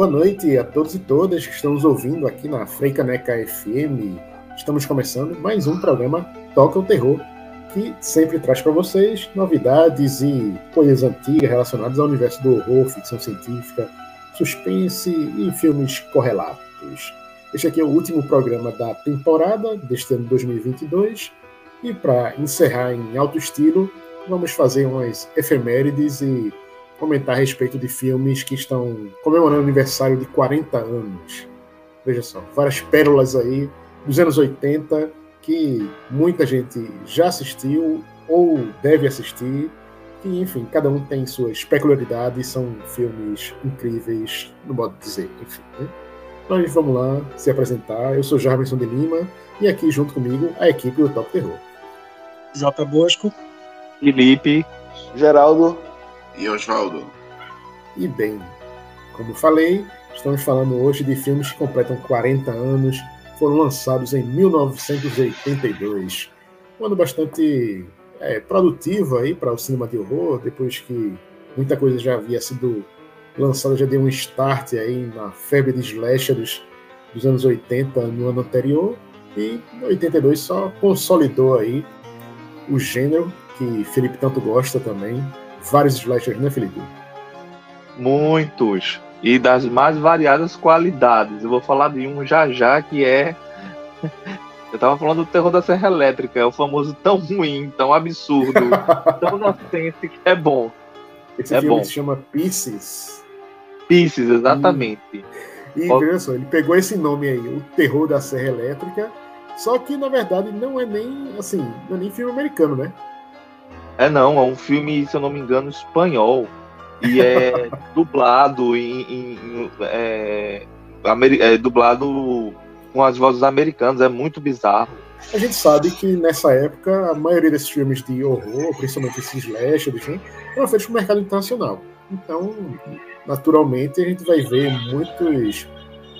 Boa noite a todos e todas que estão nos ouvindo aqui na Freicaneca FM. Estamos começando mais um programa Toca o Terror, que sempre traz para vocês novidades e coisas antigas relacionadas ao universo do horror, ficção científica, suspense e filmes correlatos. Este aqui é o último programa da temporada deste ano 2022 e para encerrar em alto estilo, vamos fazer umas efemérides e comentar a respeito de filmes que estão comemorando o aniversário de 40 anos. Veja só, várias pérolas aí dos anos 80 que muita gente já assistiu ou deve assistir. Que, enfim, cada um tem suas peculiaridades, são filmes incríveis, no modo de dizer, enfim. Né? Mas vamos lá se apresentar. Eu sou Jarmerson de Lima e aqui junto comigo a equipe do Top Terror. J. Bosco, Felipe, Geraldo e Oswaldo. E bem, como falei, estamos falando hoje de filmes que completam 40 anos, foram lançados em 1982. Um ano bastante é, produtivo aí para o cinema de horror, depois que muita coisa já havia sido lançada, já deu um start aí na febre de slasher dos, dos anos 80 no ano anterior, e 82 só consolidou aí o gênero que Felipe tanto gosta também, vários slashers, né, Felipe? Muitos. E das mais variadas qualidades. Eu vou falar de um já já que é. Eu tava falando do terror da Serra Elétrica, é o famoso tão ruim, tão absurdo, tão inocente que é bom. Esse é filme bom. se chama Pieces. Pieces, exatamente. E, e veja só, ele pegou esse nome aí, o terror da Serra Elétrica, só que na verdade não é nem assim, não é nem filme americano, né? É não, é um filme, se eu não me engano, espanhol. E é dublado em. em é, é, dublado com as vozes americanas, é muito bizarro. A gente sabe que nessa época a maioria desses filmes de horror, principalmente esses slash, enfim, eram feitos para o mercado internacional. Então, naturalmente, a gente vai ver muitos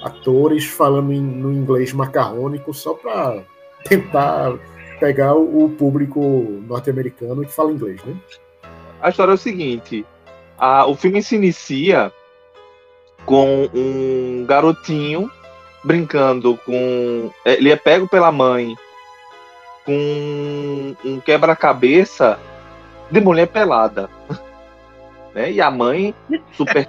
atores falando em, no inglês macarrônico só para tentar pegar o público norte-americano que fala inglês, né? A história é o seguinte: a, o filme se inicia com um garotinho brincando com. É, ele é pego pela mãe com um quebra-cabeça de mulher pelada. Né? E a mãe super.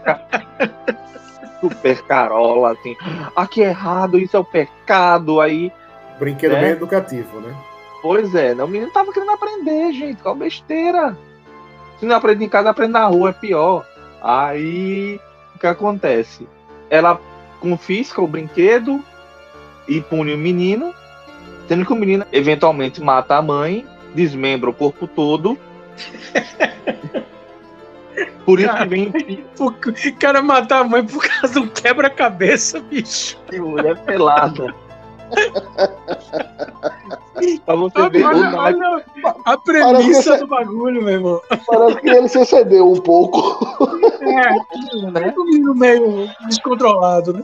super carola, assim. Aqui é errado, isso é o pecado. Aí. Brinquedo né? bem educativo, né? Pois é, né? o menino tava querendo aprender, gente, qual besteira. Se não aprende em casa, aprende na rua, é pior. Aí, o que acontece? Ela confisca o brinquedo e pune o menino, sendo que o menino eventualmente mata a mãe, desmembra o corpo todo. Por isso cara, que vem. O cara matar a mãe por causa do quebra-cabeça, bicho. Que mulher pelada. pra você ver olha, olha a premissa do bagulho, meu irmão. Parece que ele se excedeu um pouco. É, né? Um meio descontrolado, né?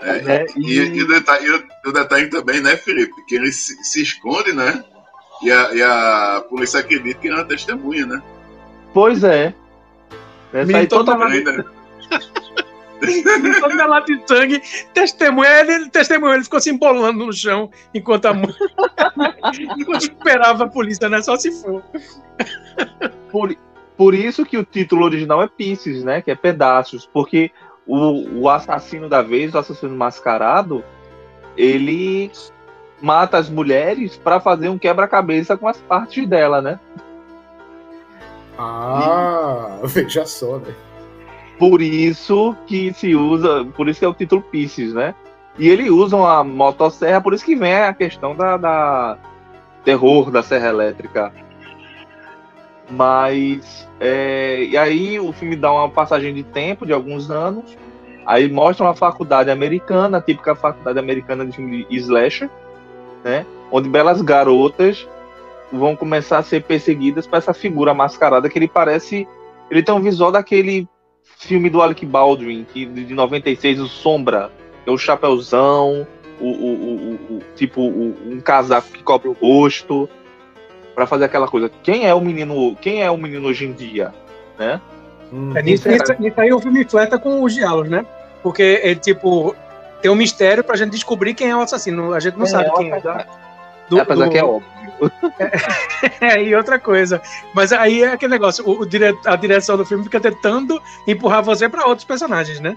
É, é, e, e, e, o detalhe, e, o detalhe, também, né, Felipe? Que ele se, se esconde, né? E a, e a polícia acredita que ele é uma testemunha, né? Pois é. Essa aí toda né? toda lata de sangue, testemunha, ele testemunhou, ele ficou se embolando no chão enquanto a mãe. enquanto esperava a polícia, né? Só se for. Por, por isso que o título original é Pieces, né? Que é pedaços, porque o, o assassino da vez, o assassino mascarado, ele mata as mulheres para fazer um quebra-cabeça com as partes dela, né? Ah, e... veja só, né? Por isso que se usa, por isso que é o título Pieces, né? E ele usa uma motosserra, por isso que vem a questão da, da terror da serra elétrica. Mas é, e aí o filme dá uma passagem de tempo de alguns anos. Aí mostra uma faculdade americana, a típica faculdade americana de filme de slasher, né? Onde belas garotas vão começar a ser perseguidas por essa figura mascarada que ele parece. Ele tem um visual daquele filme do Alec Baldwin, que, de 96, o Sombra, é o chapéuzão, o, o, o, o tipo um casaco que cobre o rosto, para fazer aquela coisa. Quem é o menino? Quem é o menino hoje em dia, né? Hum. É, nisso, nisso, nisso, aí o filme fleta com os diálogos, né? Porque ele tipo tem um mistério pra gente descobrir quem é o assassino. A gente não sabe é, quem é. Do, apesar do... que é óbvio. É, e outra coisa. Mas aí é aquele negócio, o, o dire... a direção do filme fica tentando empurrar você para outros personagens, né?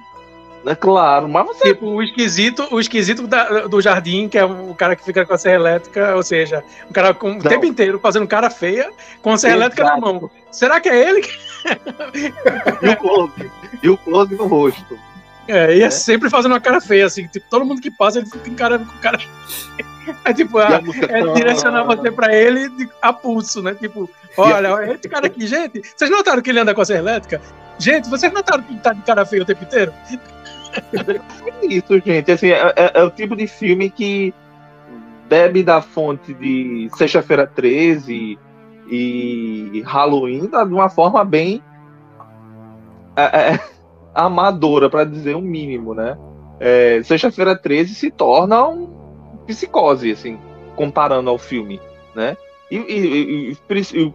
É claro, mas você. Tipo, o esquisito, o esquisito da, do jardim, que é o cara que fica com a serra elétrica, ou seja, o cara com, o tempo inteiro fazendo cara feia com a serra Exato. elétrica na mão. Será que é ele? e o close. E o close no rosto. É, e é, é, sempre fazendo uma cara feia, assim, tipo, todo mundo que passa, ele fica encarando com cara. É tipo, a, é direcionar você pra ele a pulso, né? Tipo, olha, esse cara aqui, gente, vocês notaram que ele anda com a elétrica? Gente, vocês notaram que ele tá de cara feia o tempo inteiro? É isso, gente. Assim, é, é, é, o tipo de filme que bebe da fonte de Sexta-feira 13 e Halloween de uma forma bem é, é amadora, para dizer o um mínimo, né? Sexta-feira 13 se torna um psicose, assim, comparando ao filme, né? E, e, e,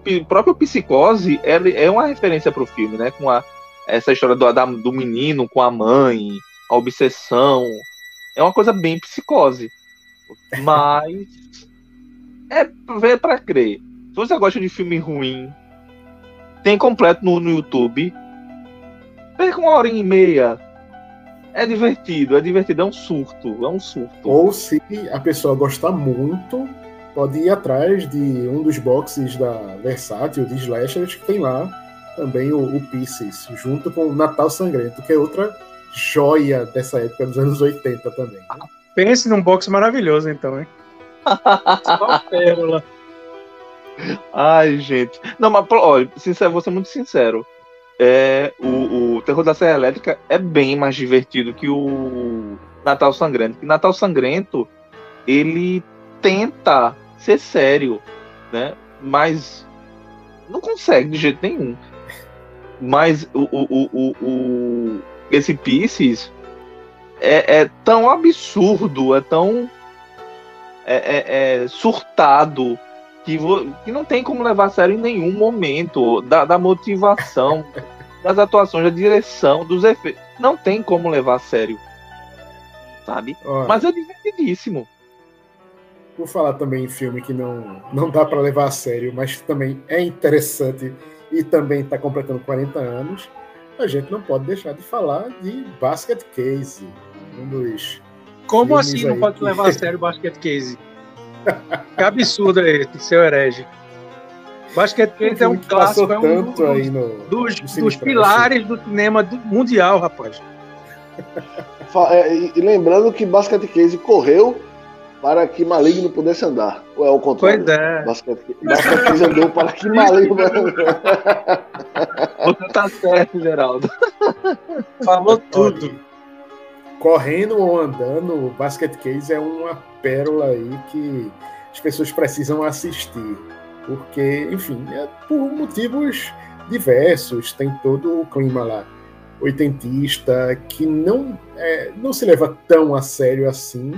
e o próprio psicose é, é uma referência para o filme, né? Com a, essa história do, da, do menino com a mãe, a obsessão. É uma coisa bem psicose. Mas é ver para crer. Se você gosta de filme ruim, tem completo no, no YouTube. Perca uma hora e meia. É divertido, é divertido, é um surto, é um surto. Ou se a pessoa gostar muito, pode ir atrás de um dos boxes da Versátil, de Slashers, que tem lá também o, o Pieces, junto com o Natal Sangrento, que é outra joia dessa época dos anos 80 também. Né? Pense num box maravilhoso, então, hein? Só pérola. Ai, gente. Não, mas olha, sincero, vou ser muito sincero. É, o, o Terror da Serra Elétrica é bem mais divertido que o Natal Sangrento. E Natal Sangrento, ele tenta ser sério, né? Mas não consegue de jeito nenhum. Mas o, o, o, o, esse Pisces é, é tão absurdo, é tão é, é, é surtado que, que não tem como levar a sério em nenhum momento da, da motivação, das atuações, da direção, dos efeitos. Não tem como levar a sério. Sabe? Olha, Mas é divertidíssimo. Vou falar também em filme que não, não dá para levar a sério, mas também é interessante e também está completando 40 anos a gente não pode deixar de falar de Basket Case, um dos. Como assim não pode que... levar a sério Basket Case? Que absurdo é esse, seu herege. Basket Case é um clássico, é um dos, no, dos, no dos pilares do cinema mundial, rapaz. É, e lembrando que Basket Case correu para que maligno pudesse andar. Ou é o contrário? Pois é. Basquete andou para que maligno Você tá certo, Geraldo. Falou tudo. Correndo ou andando, o Basket Case é uma pérola aí que as pessoas precisam assistir. Porque, enfim, é por motivos diversos, tem todo o clima lá oitentista que não, é, não se leva tão a sério assim,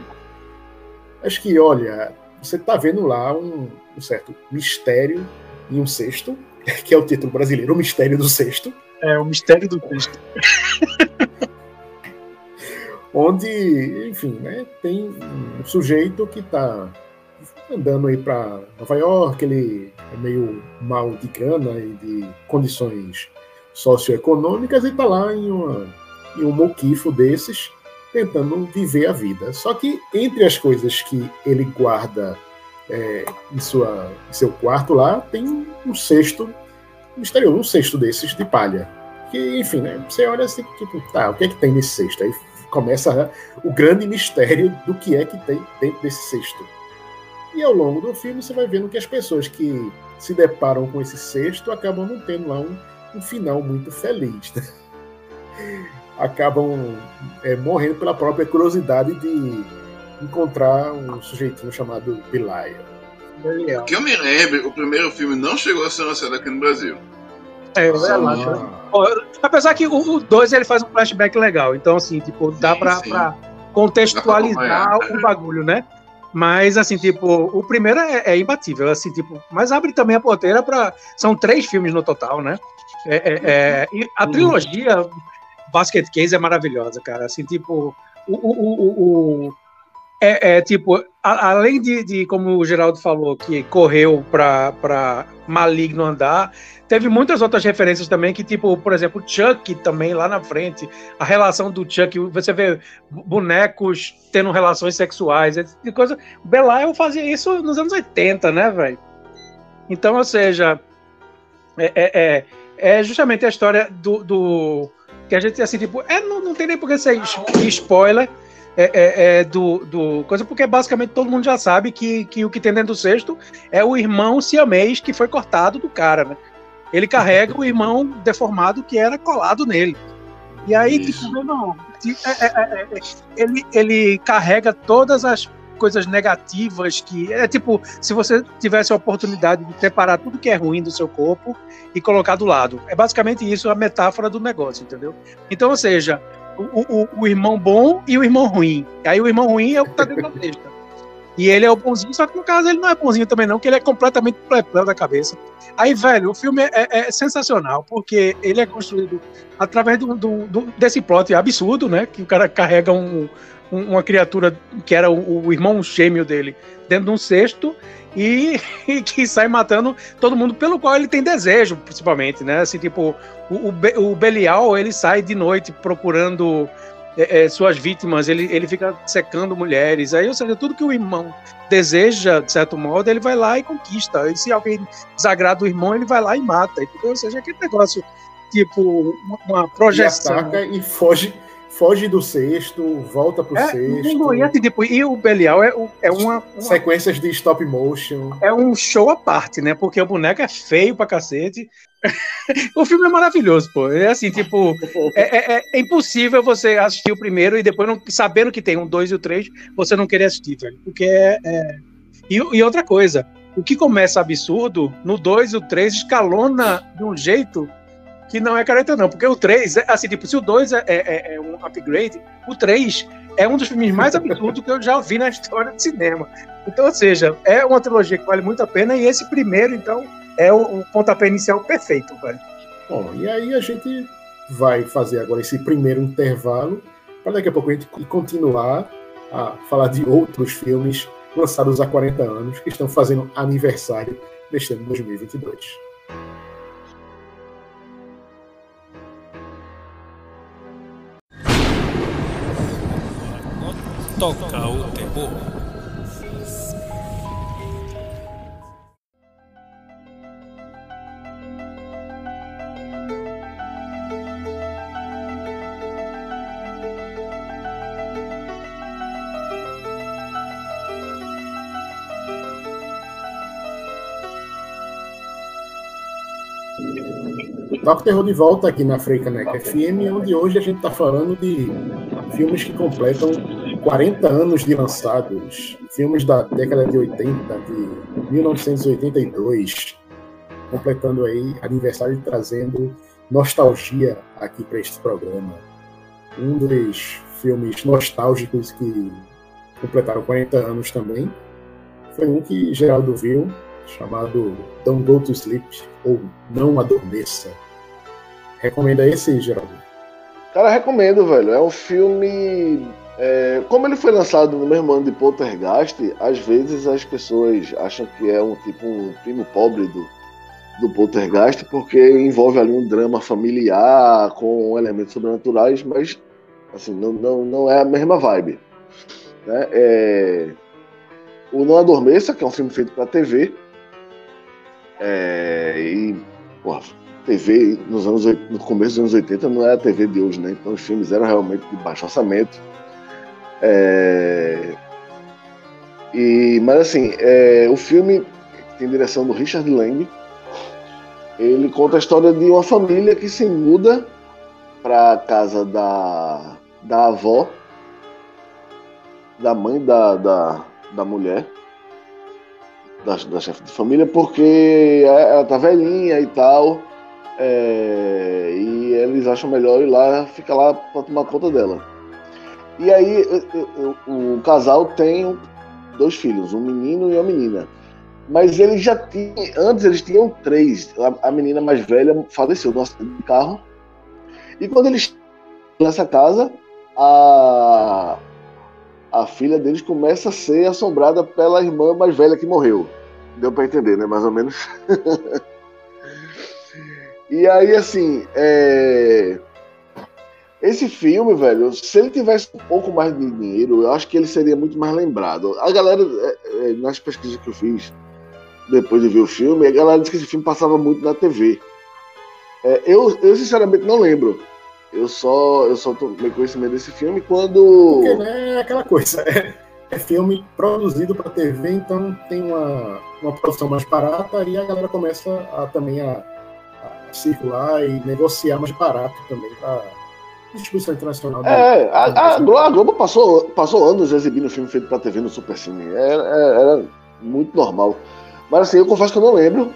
Acho que, olha, você está vendo lá um, um, certo mistério em um sexto, que é o título brasileiro, o mistério do sexto. É, o mistério do sexto. Onde, enfim, né, tem um sujeito que está andando aí para Nova York, ele é meio mal de grana e de condições socioeconômicas e está lá em, uma, em um moquifo desses tentando viver a vida. Só que entre as coisas que ele guarda é, em, sua, em seu quarto lá, tem um cesto misterioso, um cesto desses de palha. Que, enfim, né, você olha assim, tipo, tá, o que é que tem nesse cesto? Aí começa o grande mistério do que é que tem dentro desse cesto. E ao longo do filme você vai vendo que as pessoas que se deparam com esse sexto acabam não tendo lá um, um final muito feliz. Né? Acabam é, morrendo pela própria curiosidade de encontrar um sujeitinho chamado Belial. Que eu me lembro, o primeiro filme não chegou a ser lançado aqui no Brasil. É, ah. Apesar que o 2 ele faz um flashback legal, então assim, tipo, dá sim, pra, sim. pra contextualizar o bagulho, né? Mas, assim, tipo, o primeiro é, é, imbatível, assim, tipo, mas abre também a porteira para São três filmes no total, né? É, é, é e a uhum. trilogia Basket Case é maravilhosa, cara. Assim, tipo, o, o, o, o é, é, tipo, a, além de, de, como o Geraldo falou, que correu para Maligno andar, teve muitas outras referências também, que, tipo, por exemplo, Chuck também lá na frente, a relação do Chuck, você vê bonecos tendo relações sexuais, tipo de coisa. Belial fazia isso nos anos 80, né, velho? Então, ou seja, é, é, é, é justamente a história do, do. que a gente, assim, tipo, é, não, não tem nem por que ser spoiler é, é, é, do, do coisa, porque basicamente todo mundo já sabe que, que o que tem dentro do cesto é o irmão siamês que foi cortado do cara, né? Ele carrega o irmão deformado que era colado nele. E aí, tipo, não, é, é, ele, ele carrega todas as coisas negativas que é tipo se você tivesse a oportunidade de separar tudo que é ruim do seu corpo e colocar do lado é basicamente isso a metáfora do negócio entendeu então ou seja o, o, o, irmão bom e o irmão ruim. Aí o irmão ruim é o que tá dentro da besta. E ele é o bonzinho, só que no caso ele não é bonzinho também, não, que ele é completamente plebeu da cabeça. Aí, velho, o filme é, é, é, sensacional, porque ele é construído através do, do, do, desse plot absurdo, né? Que o cara carrega um, um, uma criatura que era o, o irmão gêmeo dele dentro de um cesto e, e, que sai matando todo mundo pelo qual ele tem desejo, principalmente, né? Assim, tipo, o, o, o Belial, ele sai de noite procurando é, é, suas vítimas, ele, ele fica secando mulheres, aí, ou seja, tudo que o irmão deseja, de certo modo, ele vai lá e conquista, e se alguém desagrada o irmão, ele vai lá e mata, entendeu? ou seja, aquele negócio, tipo, uma projeção. E e foge foge do sexto, volta pro é, sexto. E, assim, tipo, e o Belial é, é uma, uma, Sequências de stop motion. É um show à parte, né? Porque o boneco é feio pra cacete. o filme é maravilhoso, pô. É assim, tipo, é, é, é, impossível você assistir o primeiro e depois, não, sabendo que tem um dois e o três, você não querer assistir, velho. Porque é. é... E, e outra coisa, o que começa absurdo, no 2 e o 3 escalona de um jeito que não é careta, não. Porque o 3, é, assim, tipo, se o 2 é, é, é, um upgrade, o 3 é um dos filmes mais absurdos que eu já vi na história do cinema. Então, ou seja, é uma trilogia que vale muito a pena, e esse primeiro, então, é o, o pontapé inicial perfeito, velho. Bom, e aí a gente vai fazer agora esse primeiro intervalo, para daqui a pouco a gente continuar a falar de outros filmes lançados há 40 anos, que estão fazendo aniversário neste ano 2022. Toca o terror. Toca Terror de volta aqui na Freicaneca FM, onde hoje a gente está falando de filmes que completam 40 anos de lançados, filmes da década de 80, de 1982, completando aí aniversário e trazendo nostalgia aqui para este programa. Um dos filmes nostálgicos que completaram 40 anos também foi um que Geraldo viu, chamado Don't Go to Sleep, ou Não Adormeça. Recomenda esse, Geraldo? Cara, recomendo, velho. É um filme é, como ele foi lançado no mesmo ano de Poltergeist, às vezes as pessoas acham que é um tipo um primo pobre do, do Poltergeist, porque envolve ali um drama familiar com elementos sobrenaturais, mas assim, não, não, não é a mesma vibe. Né? É, o Não Adormeça, que é um filme feito para TV, é, e porra, TV nos anos, no começo dos anos 80 não é a TV de hoje, né? Então os filmes eram realmente de baixo orçamento é... E, mas assim, é, o filme tem direção do Richard Lang. Ele conta a história de uma família que se muda para a casa da, da avó, da mãe da, da, da mulher, da, da chefe de família, porque ela tá velhinha e tal. É, e eles acham melhor ir lá, ficar lá para tomar conta dela. E aí o, casal tem dois filhos, um menino e uma menina. Mas eles já tinham, antes eles tinham três. A, a menina mais velha faleceu no acidente de carro. E quando eles nessa casa, a, a filha deles começa a ser assombrada pela irmã mais velha que morreu. Deu para entender, né? Mais ou menos. e aí, assim, é... esse filme, velho, se ele tivesse um pouco mais de dinheiro, eu acho que ele seria muito mais lembrado. A galera, é, é, nas pesquisas que eu fiz depois de ver o filme, a galera disse que esse filme passava muito na TV. É, eu, eu, sinceramente, não lembro. Eu só, eu só tomei conhecimento desse filme quando. Porque, né, é aquela coisa. É, é filme produzido para TV, então tem uma, uma produção mais barata e a galera começa a, também a, a circular e negociar mais barato também para distribuição internacional. É, a, a, a, Globo passou, passou anos exibindo filme feito para TV no Supercine. Era, era muito normal. Mas assim, eu confesso que eu não lembro.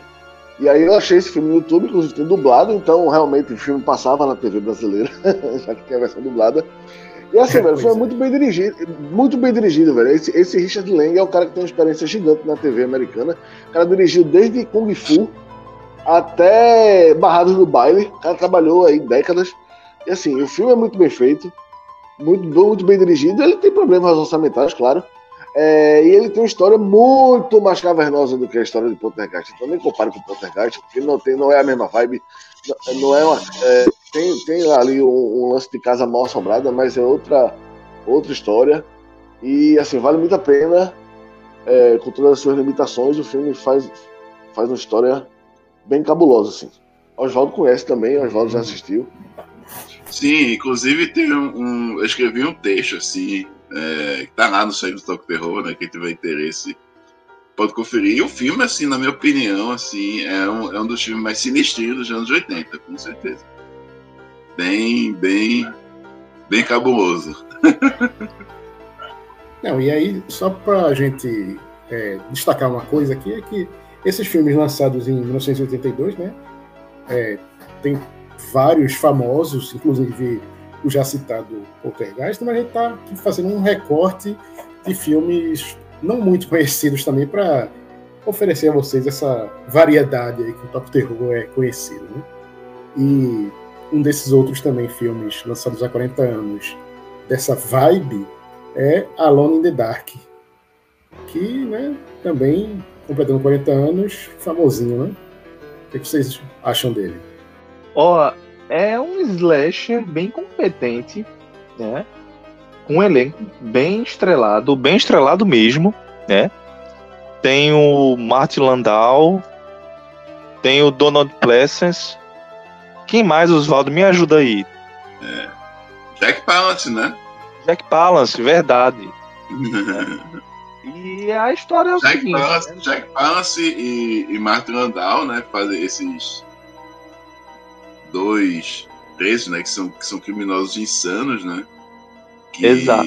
E aí eu achei esse filme no YouTube, inclusive tem dublado, então realmente o filme passava na TV brasileira, já que tem a versão dublada. E assim, é, velho, foi é. muito bem dirigido, muito bem dirigido, velho. Esse, esse, Richard Lang é o cara que tem uma experiência gigante na TV americana. O cara dirigiu desde Kung Fu até Barrados do Baile. O cara trabalhou aí décadas. E assim, o filme é muito bem feito, muito, muito bem dirigido. Ele tem problemas orçamentários, claro. É, e ele tem uma história muito mais cavernosa do que a história de Poltergeist. Então nem compare com Poltergeist, porque não, tem, não é a mesma vibe. Não é uma, é, tem, tem ali um, um, lance de casa mal assombrada, mas é outra, outra história. E assim, vale muito a pena. É, com todas as suas limitações, o filme faz, faz uma história bem cabulosa. Assim. Oswaldo conhece também, Oswaldo já assistiu. Sim, inclusive tem um, um, eu escrevi um texto assim é, que tá lá no site do Toque Terror, né? Quem tiver interesse pode conferir. E o filme, assim, na minha opinião, assim, é um, é um dos filmes mais sinistros dos anos 80, com certeza. Bem, bem, bem cabuloso. Não, e aí, só pra gente é, destacar uma coisa aqui, é que esses filmes lançados em 1982, né? É, tem vários famosos, inclusive o já citado Poltergeist, mas a gente está fazendo um recorte de filmes não muito conhecidos também para oferecer a vocês essa variedade aí que o Top Terror é conhecido. Né? E um desses outros também filmes lançados há 40 anos dessa vibe é Alone in the Dark, que né, também completando 40 anos, famosinho, né? O que vocês acham dele? Ó, é um slasher bem competente, né? Um elenco bem estrelado, bem estrelado mesmo, né? Tem o Martin Landau, tem o Donald Pleasence. Quem mais, Oswaldo? Me ajuda aí. É. Jack Palance, né? Jack Palance, verdade. e a história é o Jack seguinte... Palance, né? Jack Palance e, e Martin Landau, né? Fazem esses dois presos, né? Que são, que são criminosos insanos, né? Que, Exato.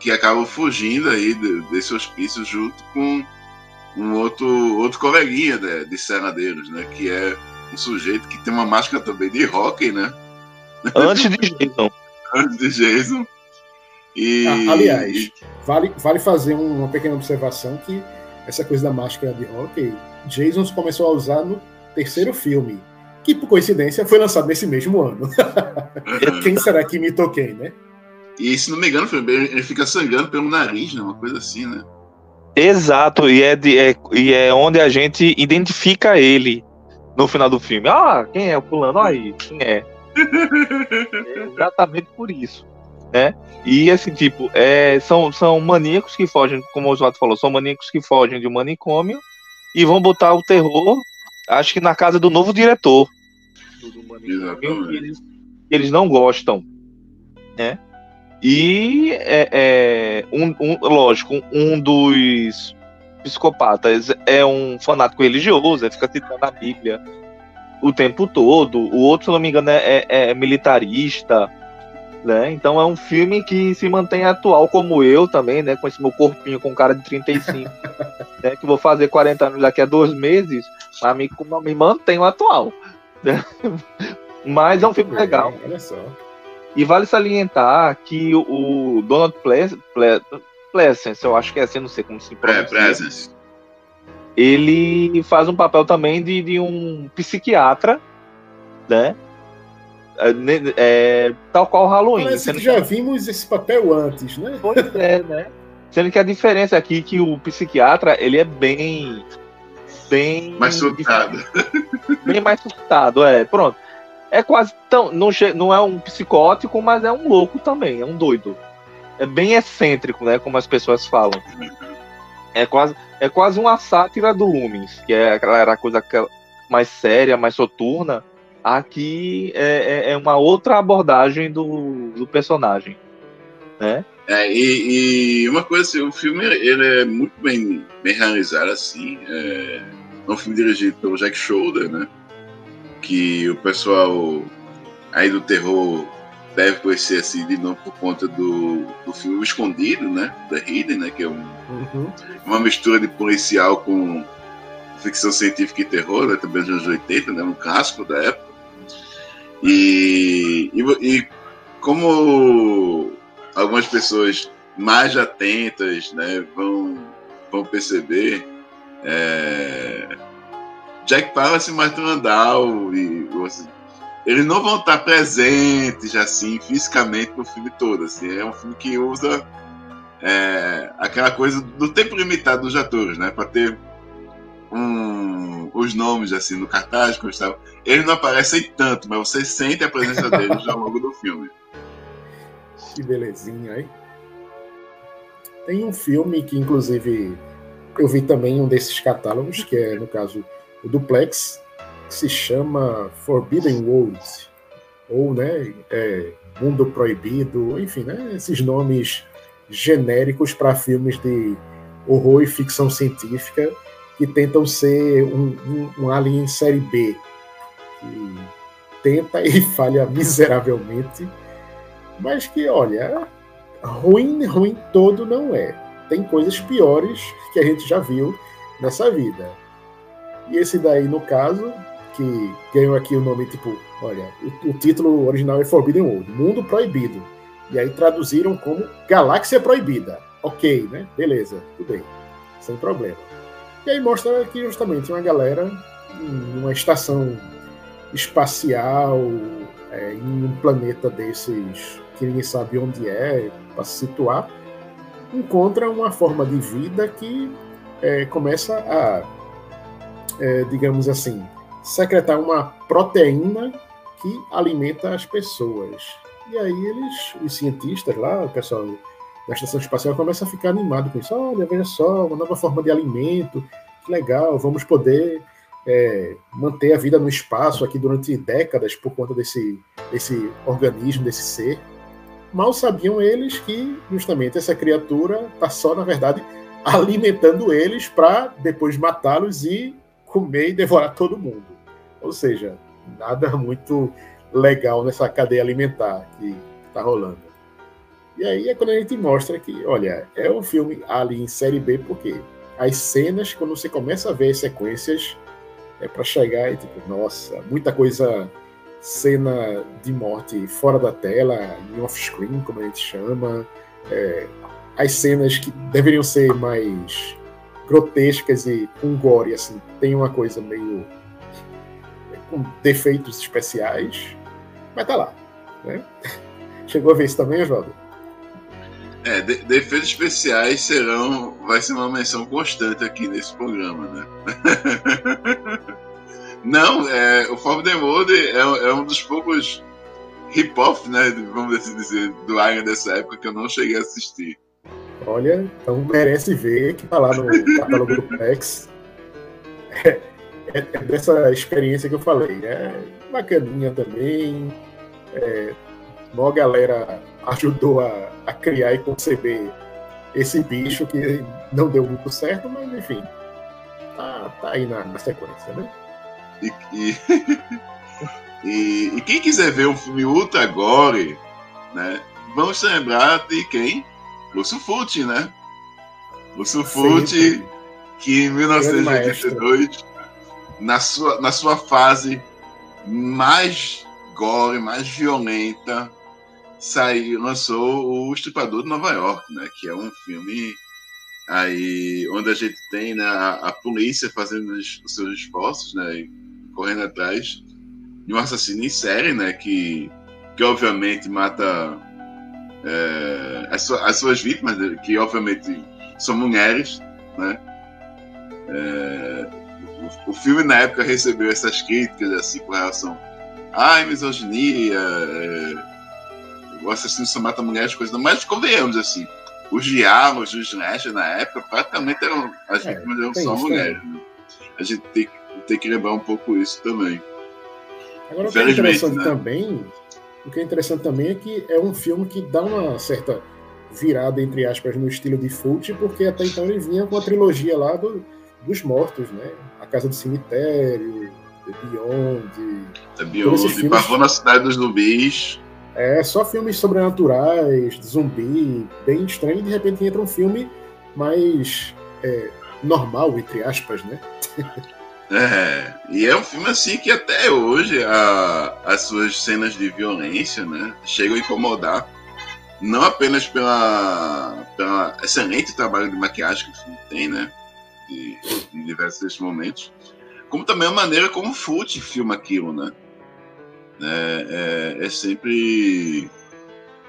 Que acabam fugindo aí de, desse hospício junto com um outro, outro coleguinha de, de Senadeiros, né? Que é um sujeito que tem uma máscara também de hockey, né? Antes de Jason. Antes de Jason. E... Ah, aliás, vale, vale fazer uma pequena observação que essa coisa da máscara de hockey, Jason começou a usar no terceiro filme que por coincidência foi lançado nesse mesmo ano. quem será que imitou quem, né? E se não me engano, ele fica sangrando pelo nariz, né? Uma coisa assim, né? Exato, e é, de, é, e é onde a gente identifica ele no final do filme. Ah, quem é o fulano? Aí, quem é? é exatamente por isso. Né? E assim, tipo, é, são, são maníacos que fogem, como o Oswaldo falou, são maníacos que fogem de um manicômio e vão botar o terror, acho que na casa do novo diretor eles, eles não gostam, né? E é, é um, um, lógico, um dos psicopatas é um fanático religioso, ele fica citando a Bíblia o tempo todo. O outro, se não me engano, é, é, é militarista. Né? Então é um filme que se mantém atual como eu também, né? Com esse meu corpinho com cara de 35, né? Que vou fazer 40 anos daqui a dois meses, mas me, me mantenho atual. Né? Mas é um filme legal. Olha só. E vale salientar que o, Donald Pleasence, eu acho que é assim, não sei como se pronuncia. É, Ele faz um papel também de, de um psiquiatra, né? É, é, tal qual o Halloween. Parece que já que... vimos esse papel antes, né? Pois é, né? Sendo que a diferença aqui é que o psiquiatra, ele é bem... Bem... Mais surtado. Bem mais surtado, é. Pronto é quase tão. Não, não é um psicótico, mas é um louco também, é um doido. É bem excêntrico, né? Como as pessoas falam. É quase, é quase uma sátira do Lumens, que é aquela coisa mais séria, mais soturna. Aqui é, é, é uma outra abordagem do, do personagem. Né? É, e, e, uma coisa assim, o filme ele é muito bem, bem realizado assim. É, é um filme dirigido pelo Jack Shoulder, né? que o pessoal aí do terror deve conhecer assim de novo por conta do, do filme Escondido, né? Da Hidden, né? Que é um, uhum. uma mistura de policial com ficção científica e terror, né? Também dos anos 80, né? Um clássico da época. E, e, e como algumas pessoas mais atentas, né? Vão, vão perceber, é, Jack Palance e Martin Landau e assim, eles não vão estar presentes assim fisicamente no filme todo. Assim, é um filme que usa é, aquela coisa do tempo limitado dos atores, né, para ter um, os nomes assim no cartaz, como estava. Eles não aparecem tanto, mas você sente a presença deles ao longo do filme. Que belezinha, hein? Tem um filme que, inclusive, eu vi também um desses catálogos, que é, no caso, o duplex, que se chama Forbidden Worlds, ou né, é, Mundo Proibido, enfim, né, esses nomes genéricos para filmes de horror e ficção científica que tentam ser um, um, um Alien série B, que tenta e falha miseravelmente, mas que, olha, ruim, ruim todo não é. Tem coisas piores que a gente já viu nessa vida. E esse daí, no caso, que ganhou aqui o nome, tipo, olha, o, o, título original é Forbidden World, Mundo Proibido. E aí traduziram como Galáxia Proibida. Ok, né? Beleza, tudo bem. Sem problema. E aí mostra que justamente uma galera numa estação espacial, é, em um planeta desses que ninguém sabe onde é, para se situar, encontra uma forma de vida que é, começa a é, digamos assim, secretar uma proteína que alimenta as pessoas. E aí eles, os cientistas lá, o pessoal da estação espacial começa a ficar animado com isso. Olha, veja só, uma nova forma de alimento, que legal, vamos poder é, manter a vida no espaço aqui durante décadas por conta desse, desse organismo, desse ser. Mal sabiam eles que justamente essa criatura está só, na verdade, alimentando eles para depois matá-los e comer e devorar todo mundo. Ou seja, nada muito legal nessa cadeia alimentar que está rolando. E aí é quando a gente mostra que, olha, é um filme ali em série B, porque as cenas, quando você começa a ver as sequências, é para chegar e tipo, nossa, muita coisa, cena de morte fora da tela, em off-screen, como a gente chama, é, as cenas que deveriam ser mais grotescas e com gore, assim, tem uma coisa meio com defeitos especiais, mas tá lá, né? Chegou a ver isso também, Oswaldo? É, de, defeitos especiais serão, vai ser uma menção constante aqui nesse programa, né? Não, é, o Forbidden World é, é um dos poucos hip-hop, né, vamos assim dizer, do Iron dessa época que eu não cheguei a assistir. Olha, então merece ver que tá lá no catálogo do Plex. É, é, é, dessa experiência que eu falei. É bacaninha também. É, uma galera ajudou a, a criar e conceber esse bicho que não deu muito certo, mas enfim, tá, tá aí na, na sequência, né? E, e, e, e, quem quiser ver um filme ultra gore, né? Vamos lembrar de quem? Lúcio Futi, né? Lúcio Futi, que em 1982, na sua, na sua fase mais gore, mais violenta, saiu, lançou o Estripador de Nova York, né? Que é um filme aí onde a gente tem né, a, a polícia fazendo os, os, seus esforços, né? Correndo atrás de um assassino em série, né? Que, que obviamente mata é, as, as, suas vítimas, né, que obviamente são mulheres, né? É, o, o, filme na época recebeu essas críticas assim com relação à misoginia, é, o assassino só mata mulheres, coisas mas convenhamos assim, os diálogos dos slasher na época praticamente eram as é, vítimas eram só mulheres. Né? A gente tem, tem que lembrar um pouco isso também. Agora, o que é interessante né? também, o que é interessante também é que é um filme que dá uma certa virada, entre aspas, no estilo de Fult, porque até então ele vinha com a trilogia lá do, dos mortos, né? A Casa do Cemitério, The Beyond. The Beyond. Pavão na Cidade dos Zumbis. É, só filmes sobrenaturais, zumbi, bem estranho, e de repente entra um filme mais é, normal, entre aspas, né? É, e é um filme assim que até hoje a, as suas cenas de violência, né, chegam a incomodar, não apenas pela, pela excelente trabalho de maquiagem que o filme tem, né, de diversos momentos, como também a maneira como o Fute filma aquilo, né, é, é, é, sempre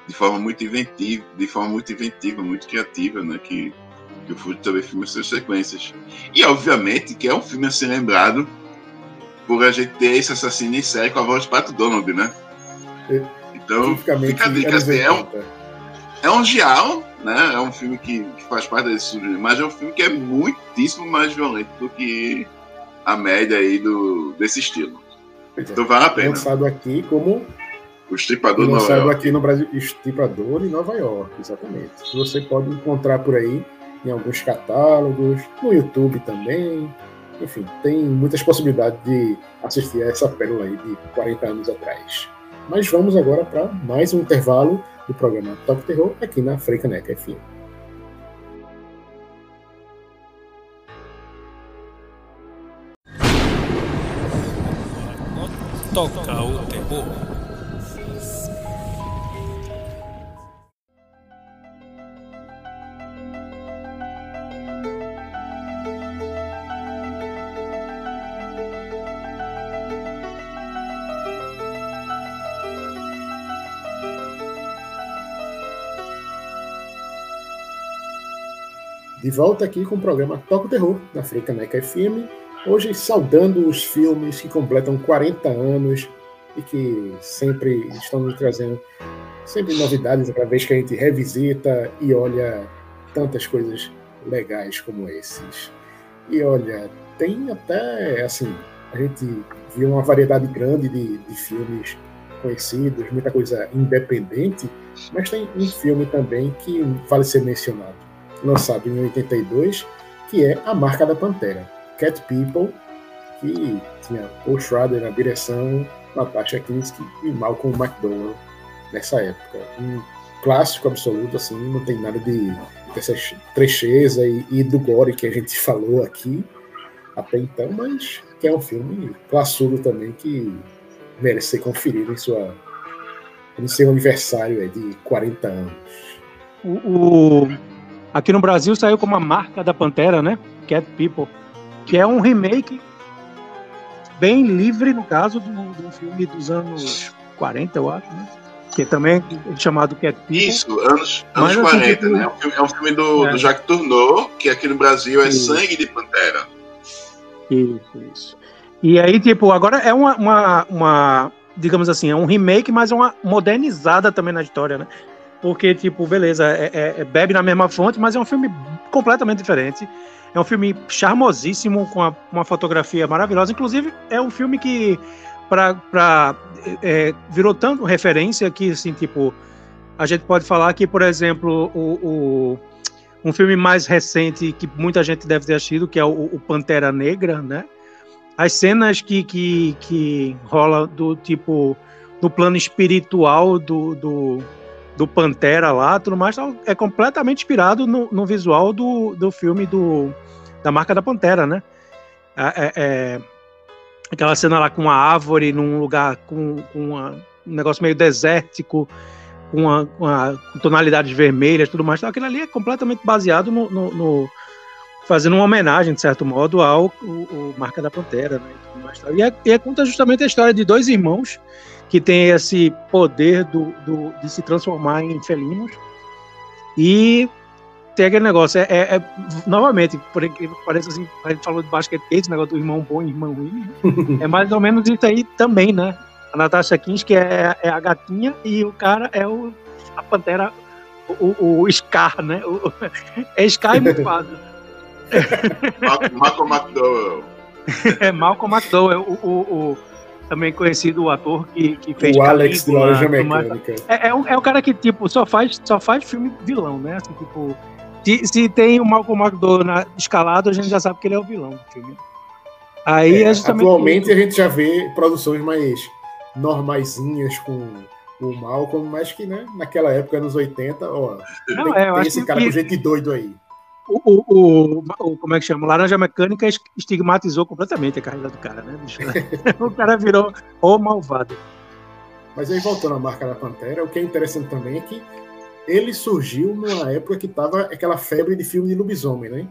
de forma muito inventiva, de forma muito inventiva, muito criativa, né? Que, que o Fuji também filma suas sequências. E obviamente que é um filme a ser lembrado por a gente ter esse assassino em série com a voz de Pato Donald, né? Então, fica a dica, assim, é um, é um giallo, né? É um filme que, que faz parte desse surgimento, mas é um filme que é muitíssimo mais violento do que a média aí do, desse estilo. Então vale a pena. Lançado aqui como. O Estripador de Nova York. aqui no Brasil, Estripador em Nova York, exatamente. Você pode encontrar por aí em alguns catálogos, no YouTube também. Enfim, tem muitas possibilidades de assistir a essa pérola aí de 40 anos atrás. Mas vamos agora para mais um intervalo do programa Top Terror aqui na Freicaneca FM. Toca o terror. De volta aqui com o programa Toca o Terror, da Frecaneca FM, Hoje, saudando os filmes que completam 40 anos e que sempre estão nos trazendo sempre novidades cada vez que a gente revisita e olha tantas coisas legais como esses. E olha, tem até, assim, a gente viu uma variedade grande de, de filmes conhecidos, muita coisa independente, mas tem um filme também que vale ser mencionado, lançado em 82, que é A Marca da Pantera. Cat People, que tinha Paul Schrader na direção, Natasha Kinski e Malcolm McDowell nessa época. Um clássico absoluto, assim, não tem nada de dessa trecheza e, e, do gore que a gente falou aqui até então, mas que é um filme classudo também que merece ser conferido em sua em seu aniversário é, de 40 anos. O, o, aqui no Brasil saiu como a marca da Pantera, né? Cat People que é um remake bem livre, no caso, do, do filme dos anos 40, eu acho, né? Que também é chamado Cat People. Isso, anos, anos Mas, 40, assim, tipo, né? É um filme do, é. do Jacques Tourneur, que aqui no Brasil é isso. Sangue de Pantera. Isso, isso. E aí, tipo, agora é uma, uma, uma, digamos assim, é um remake, mas é uma modernizada também na história, né? Porque, tipo, beleza, é, é, é bebe na mesma fonte, mas é um filme completamente diferente. É um filme charmosíssimo, com uma fotografia maravilhosa. Inclusive, é um filme que pra, pra, é, virou tanto referência que, assim, tipo, a gente pode falar que, por exemplo, o, o, um filme mais recente que muita gente deve ter assistido, que é o, o Pantera Negra, né? As cenas que, que, que rola do tipo no plano espiritual do, do, do Pantera lá, tudo mais, é completamente inspirado no, no visual do, do filme do, da marca da Pantera, né? É, é, é aquela cena lá com uma árvore num lugar com, com uma, um negócio meio desértico, com, uma, uma, com tonalidades vermelhas tudo mais. Então, aquilo ali é completamente baseado no, no, no fazendo uma homenagem, de certo modo, ao o, o Marca da Pantera. Né, e, e, é, e é, conta justamente a história de dois irmãos que têm esse poder do, do, de se transformar em felinos. E tem aquele negócio, é, é, é novamente, por parece assim, a gente falou de basquete, esse negócio do irmão bom e irmão ruim, é mais ou menos isso aí também, né? A Natasha Kins, que é, é a gatinha, e o cara é o, a pantera, o, o Scar, né? O, é Scar e Mufasa. Malcolm McDowell. É Malcolm McDowell, o, o, o, também conhecido o ator que, que fez o Alex de Laranja Mecânica. É, é, o, é o cara que, tipo, só faz, só faz filme vilão, né? Assim, tipo, se, se tem o Malcolm McDowell na, escalado, a gente já sabe que ele é o vilão do filme. Aí é, é atualmente a gente já vê produções mais normaisinhas com o Malcolm, mas que né, naquela época, nos 80, ó, Não, tem, é, tem esse cara que... com gente doido aí. O, o, o, como é que chama? Laranja Mecânica estigmatizou completamente a carreira do cara, né? o cara virou o malvado. Mas aí, voltando à marca da Pantera, o que é interessante também é que ele surgiu numa época que tava aquela febre de filme de lobisomem, né?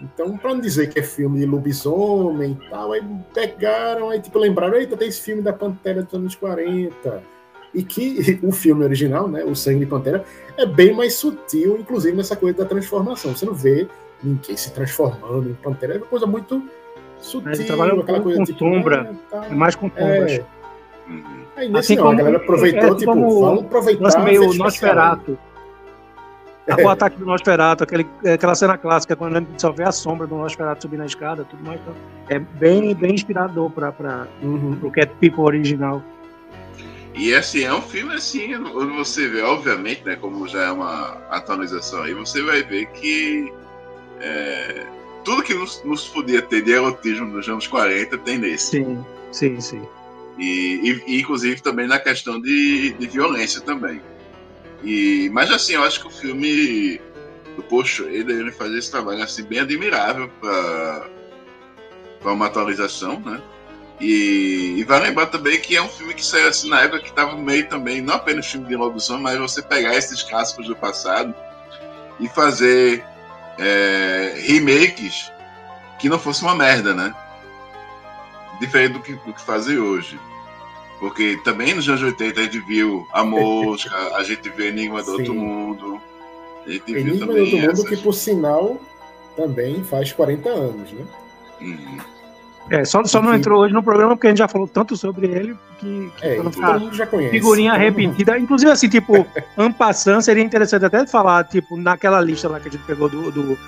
Então, para não dizer que é filme de lobisomem e tal, aí pegaram, aí tipo, lembraram, eita, tem esse filme da Pantera dos anos 40. E que o filme original, né, O Sangue de Pantera, é bem mais sutil, inclusive nessa coisa da transformação. Você não vê ninguém se transformando em Pantera, é uma coisa muito sutil, aquela com, coisa com tipo, sombra, ah, é mais com sombras. É. Aí nesse assim não, como, a galera aproveitou, é, tipo, vamos aproveitar. Meio Nosferatu. É. O ataque do Nosferatu, aquele, aquela cena clássica, quando a gente só vê a sombra do Nosferatu subir na escada, tudo mais. Então, é bem, bem inspirador para uhum. o Cat People original. E assim, é um filme assim, onde você vê, obviamente, né, como já é uma atualização aí, você vai ver que é, tudo que nos, nos, podia ter de erotismo nos anos 40 tem nesse. Sim, sim, sim. E, e, inclusive também na questão de, de violência também. E, mas assim, eu acho que o filme do Poxo, ele, ele faz esse trabalho assim, bem admirável para uma atualização, né? E, e vai lembrar também que é um filme que saiu assim na época que estava no meio também, não apenas filme de lobisomem, mas você pegar esses clássicos do passado e fazer é, remakes que não fosse uma merda, né? Diferente do que, do que fazer hoje. Porque também nos anos 80 a gente viu A Mosca, a gente viu Enigma do Sim. Outro Mundo. A gente Enigma viu também do Outro essas... Mundo, que por sinal também faz 40 anos, né? Uhum. É, só, só não entrou hoje no programa porque a gente já falou tanto sobre ele que, que é, todo mundo já conhece. Figurinha repetida. Inclusive, assim, tipo, Ampassan seria interessante até falar, tipo, naquela lista lá que a gente pegou do, do,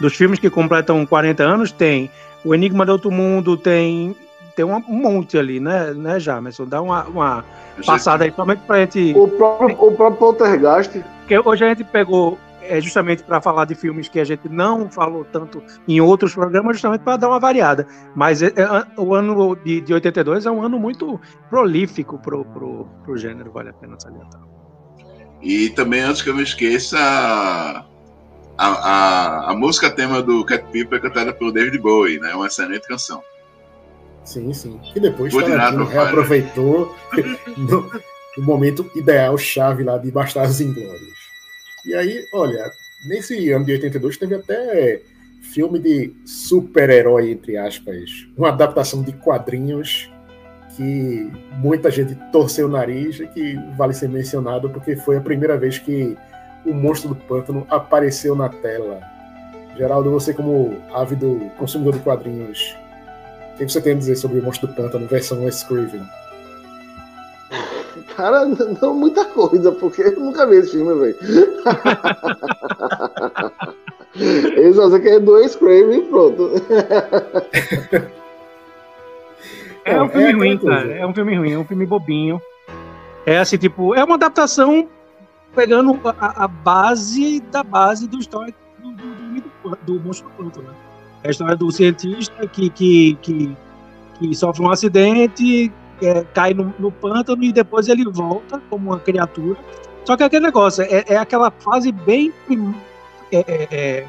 dos filmes que completam 40 anos, tem O Enigma do Outro Mundo, tem tem um monte ali, né, né Jamerson? Dá uma, uma passada aí, somente pra gente. O próprio, o próprio Poltergeist. Porque hoje a gente pegou é justamente para falar de filmes que a gente não falou tanto em outros programas, justamente para dar uma variada. Mas é, é, o ano de, de 82 é um ano muito prolífico pro, pro, pro gênero, vale a pena salientar. E também, antes que eu me esqueça, a, a, a música tema do Cat People é cantada pelo David Bowie, né? É uma excelente canção. Sim, sim. E depois Tarantino reaproveitou no, no, momento ideal, chave lá de Bastardos Inglórios. E aí, olha, nesse ano de 82 teve até filme de super-herói, entre aspas, uma adaptação de quadrinhos que muita gente torceu o nariz e que vale ser mencionado porque foi a primeira vez que o Monstro do Pântano apareceu na tela. Geraldo, você como ávido consumidor de quadrinhos, o que você tem a dizer sobre o Monstro do Pântano versão Scriven? Cara, não muita coisa, porque eu nunca vi esse filme, velho. Eles só querem dois Craven e pronto. É um filme é ruim, cara. É um filme ruim, é um filme bobinho. É assim, tipo, é uma adaptação pegando a, a, base da base do história do, do, do, do monstro do pântano. Né? É a história do cientista que, que, que, que sofre um acidente, é, cai no, no, pântano e depois ele volta como uma criatura. Só que aquele negócio é, é aquela fase bem é, é, é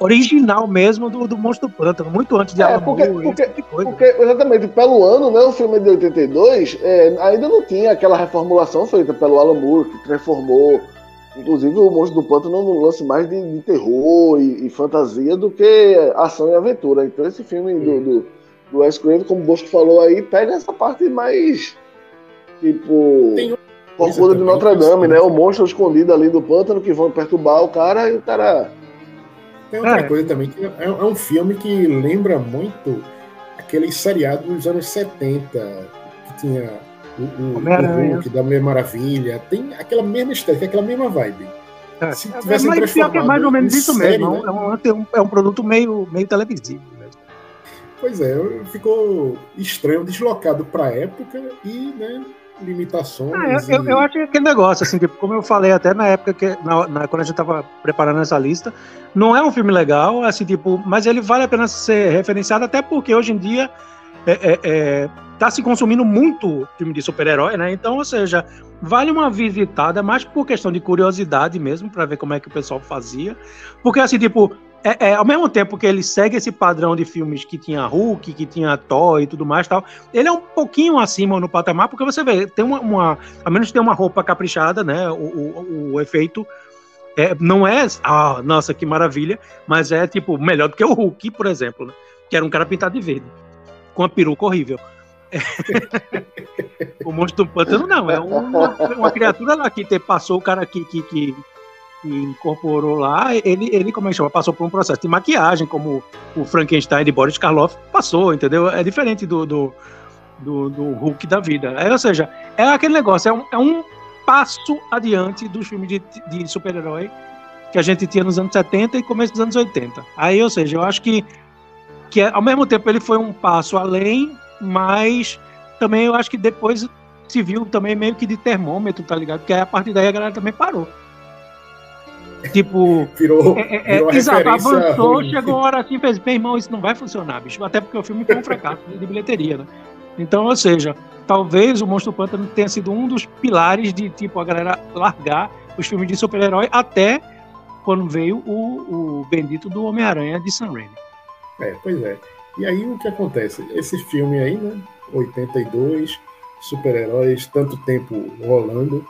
original mesmo do, do Monstro do Pântano, muito antes de é, porque, porque, tipo porque, exatamente, pelo ano, né, o filme de 82, é, ainda não tinha aquela reformulação feita pelo Alan Moore, que transformou, inclusive, o Monstro do Pântano num lance mais de, de terror e, e, fantasia do que ação e aventura. Então esse filme do, do, do Wes Craven, como o Bosco falou aí, pega essa parte mais, tipo... Tem Corcunda de Notre Dame, né? O monstro escondido ali do pântano que vão perturbar o cara e o cara tem outra é. coisa também, que é, é, um filme que lembra muito aquele seriado dos anos 70, que tinha o, o, o Hulk da Mulher Maravilha. Tem aquela mesma estética, aquela mesma vibe. É. Se é, tivesse é, transformado é mais ou menos isso série, mesmo. Né? É, um, é um produto meio, meio televisivo. Pois é, ficou estranho, deslocado para a época e, né, limitações. Ah, eu, e... eu, acho que aquele negócio, assim, tipo, como eu falei até na época que, na, na, quando a gente estava preparando essa lista, não é um filme legal, assim, tipo, mas ele vale a pena ser referenciado, até porque hoje em dia é, é, é, tá se consumindo muito filme de super-herói, né? Então, ou seja, vale uma visitada, mais por questão de curiosidade mesmo, para ver como é que o pessoal fazia. Porque, assim, tipo, é, é, ao mesmo tempo que ele segue esse padrão de filmes que tinha Hulk, que tinha Thor e tudo mais tal, ele é um pouquinho acima no patamar, porque você vê, tem uma, uma a menos tem uma roupa caprichada, né? O, o, o efeito é, não é, ah, nossa, que maravilha, mas é tipo melhor do que o Hulk, por exemplo, né? Que era um cara pintado de verde, com a peruca horrível. o monstro do pântano não, é uma, uma criatura lá que te, passou o cara aqui que, que incorporou lá, ele, ele, como é que chama, passou por um processo de maquiagem, como o Frankenstein de Boris Karloff passou, entendeu? É diferente do, do, do, do Hulk da vida. É, ou seja, é aquele negócio, é um, é um passo adiante dos filmes de, de super-herói que a gente tinha nos anos 70 e começo dos anos 80. Aí, ou seja, eu acho que, que ao mesmo tempo ele foi um passo além, mas também eu acho que depois se viu também meio que de termômetro, tá ligado? Porque a partir daí a galera também parou. Tipo. Virou. É, é, virou exato, avançou, ruim. chegou a hora assim fez, bem, irmão, isso não vai funcionar, bicho. Até porque o filme foi um fracasso de bilheteria, né? Então, ou seja, talvez o Monstro Pântano tenha sido um dos pilares de, tipo, a galera largar os filmes de super-herói até quando veio o, o bendito do Homem-Aranha de Sam Raimi. É, pois é. E aí o que acontece? Esse filme aí, né? 82, super-heróis, tanto tempo rolando.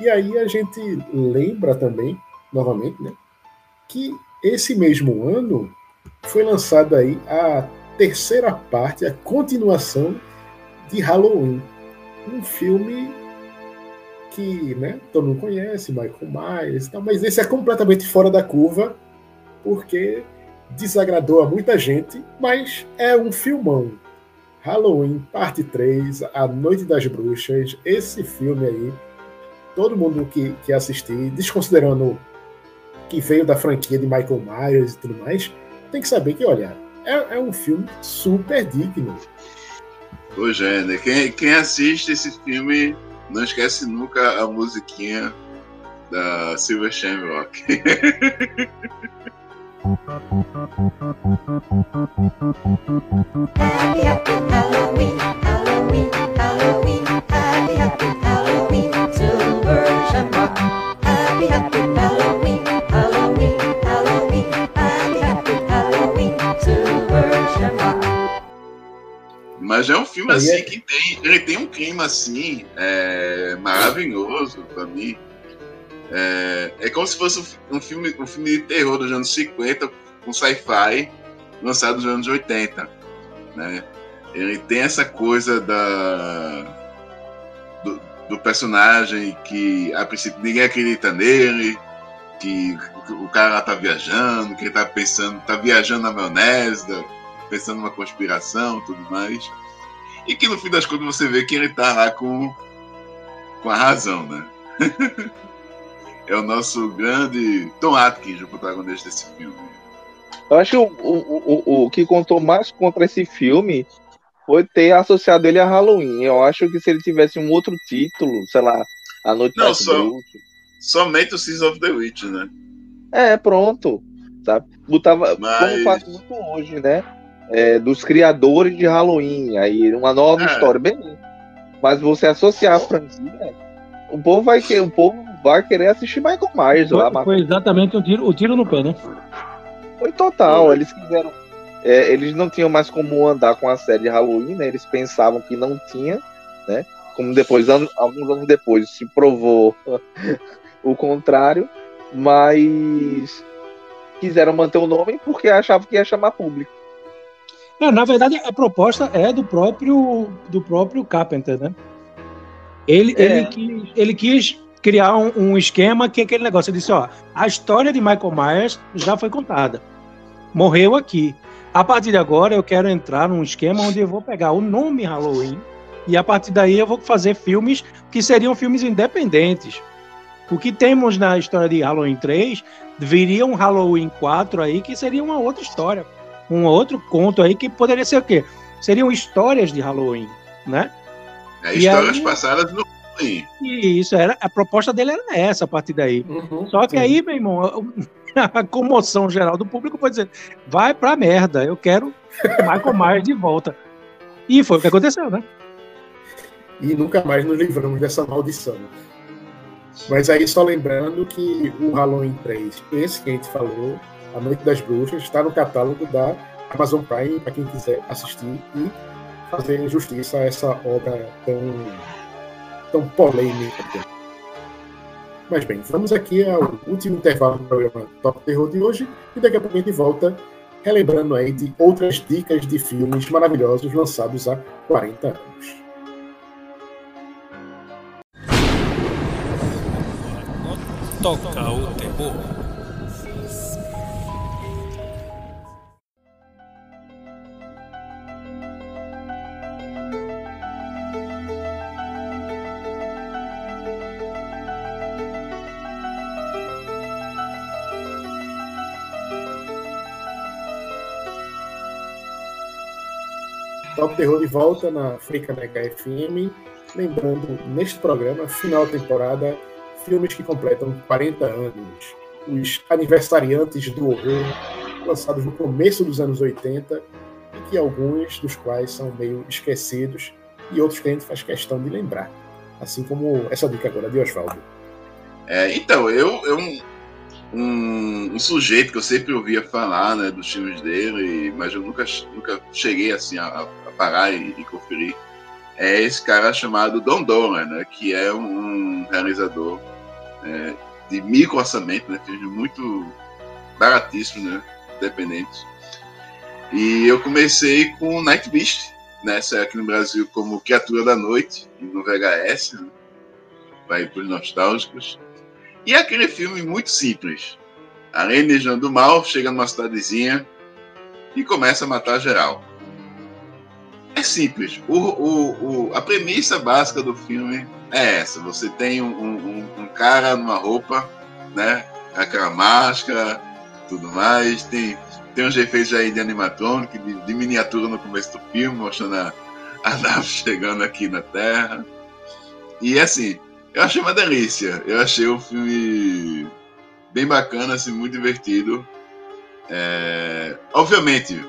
E aí a gente lembra também novamente, né? Que esse mesmo ano foi lançada aí a terceira parte, a continuação de Halloween, um filme que, né, todo mundo conhece, Michael Myers tal, mas esse é completamente fora da curva, porque desagradou a muita gente, mas é um filmão. Halloween, parte 3, A Noite das Bruxas, esse filme aí, todo mundo que, que assistir, desconsiderando que veio da franquia de Michael Myers e tudo mais, tem que saber que, olha, é, é um filme super digno. Ô, Gênero, quem, quem assiste esse filme não esquece nunca a musiquinha da Silver Shamrock. happy, happy Halloween, Halloween, Halloween, happy, happy Halloween, Silver Shamrock. Happy, happy Mas é um filme assim é... que tem, ele tem um clima assim é, maravilhoso para mim. É, é, como se fosse um filme, um filme de terror dos anos 50 com sci-fi lançado nos anos 80, né? Ele tem essa coisa da do, do personagem que a princípio ninguém acredita nele, que o cara lá tá viajando, que ele tá pensando, tá viajando na maionese, pensando numa conspiração tudo mais. E que no fim das contas você vê que ele tá lá com, com a razão, né? é o nosso grande Tom Atkins, o protagonista desse filme. Eu acho que o, o, o, o que contou mais contra esse filme foi ter associado ele a Halloween. Eu acho que se ele tivesse um outro título, sei lá, A Noite Não, só-. Somente o Season of the Witch, né? É, pronto. Sabe? Botava, Mas- como faz muito hoje, né? É, dos criadores de Halloween. Aí uma nova É. história, beleza. Mas você associar a franquia, o povo vai querer, o povo vai querer assistir Michael Myers lá, Foi, mas foi exatamente o tiro, o tiro no pé, né? foi total. Eles quiseram. é, eles não tinham mais como andar com a série de Halloween, né? Eles pensavam que não tinha, né? Como depois, anos- alguns anos depois, se provou o contrário, mas quiseram manter o nome porque achavam que ia chamar público. É, na verdade, a proposta é do próprio do próprio Carpenter, né? Ele, É. ele, quis, ele quis criar um, um esquema que é aquele negócio. Ele disse, ó, a história de Michael Myers já foi contada. Morreu aqui. A partir de agora, eu quero entrar num esquema onde eu vou pegar o nome Halloween e a partir daí eu vou fazer filmes que seriam filmes independentes. O que temos na história de Halloween 3 viria um Halloween 4 aí que seria uma outra história um outro conto aí que poderia ser o quê? Seriam histórias de Halloween, né? É, histórias aí- passadas no Halloween. E isso era a proposta dele era essa a partir daí. Uhum, Só que sim. aí, meu irmão, a comoção geral do público foi dizer: vai pra merda, eu quero Michael Myers de volta. E foi o que aconteceu, né? E nunca mais nos livramos dessa maldição. Mas aí, só lembrando que o Halloween 3, esse que a gente falou, A Noite das Bruxas, está no catálogo da Amazon Prime, para quem quiser assistir e fazer justiça a essa obra tão, tão polêmica. Mas bem, vamos aqui ao último intervalo do programa Top Terror de hoje e daqui a pouco a gente volta relembrando aí de outras dicas de filmes maravilhosos lançados há 40 anos. Toca o terror. Top Terror de volta na Fricaneca FM. Lembrando, neste programa, final da temporada, filmes que completam 40 anos. Os aniversariantes do horror, lançados no começo dos anos 80, e que alguns dos quais são meio esquecidos, e outros que a gente faz questão de lembrar. Assim como essa dica agora de Oswaldo. É, então, eu, eu um, um, um sujeito que eu sempre ouvia falar né, dos filmes dele, mas eu nunca, nunca cheguei assim a, a parar e, e conferir, é esse cara chamado Don Dolan, né, que é um realizador é, de micro orçamento, né, filmes muito baratíssimos, né, independentes. E eu comecei com Night Beast, né, aqui no Brasil como Criatura da Noite, no VHS, né, vai para os nostálgicos. E é aquele filme muito simples. A alienígena do mal chega numa cidadezinha e começa a matar geral. É simples. O, o, o, a premissa básica do filme é essa. Você tem um, um, um cara numa roupa, né? Aquela máscara, tudo mais. Tem, tem uns efeitos aí de animatrônico, de, de miniatura no começo do filme, mostrando a, a nave chegando aqui na Terra. E assim, eu achei uma delícia. Eu achei o filme bem bacana, assim, muito divertido. É... Obviamente,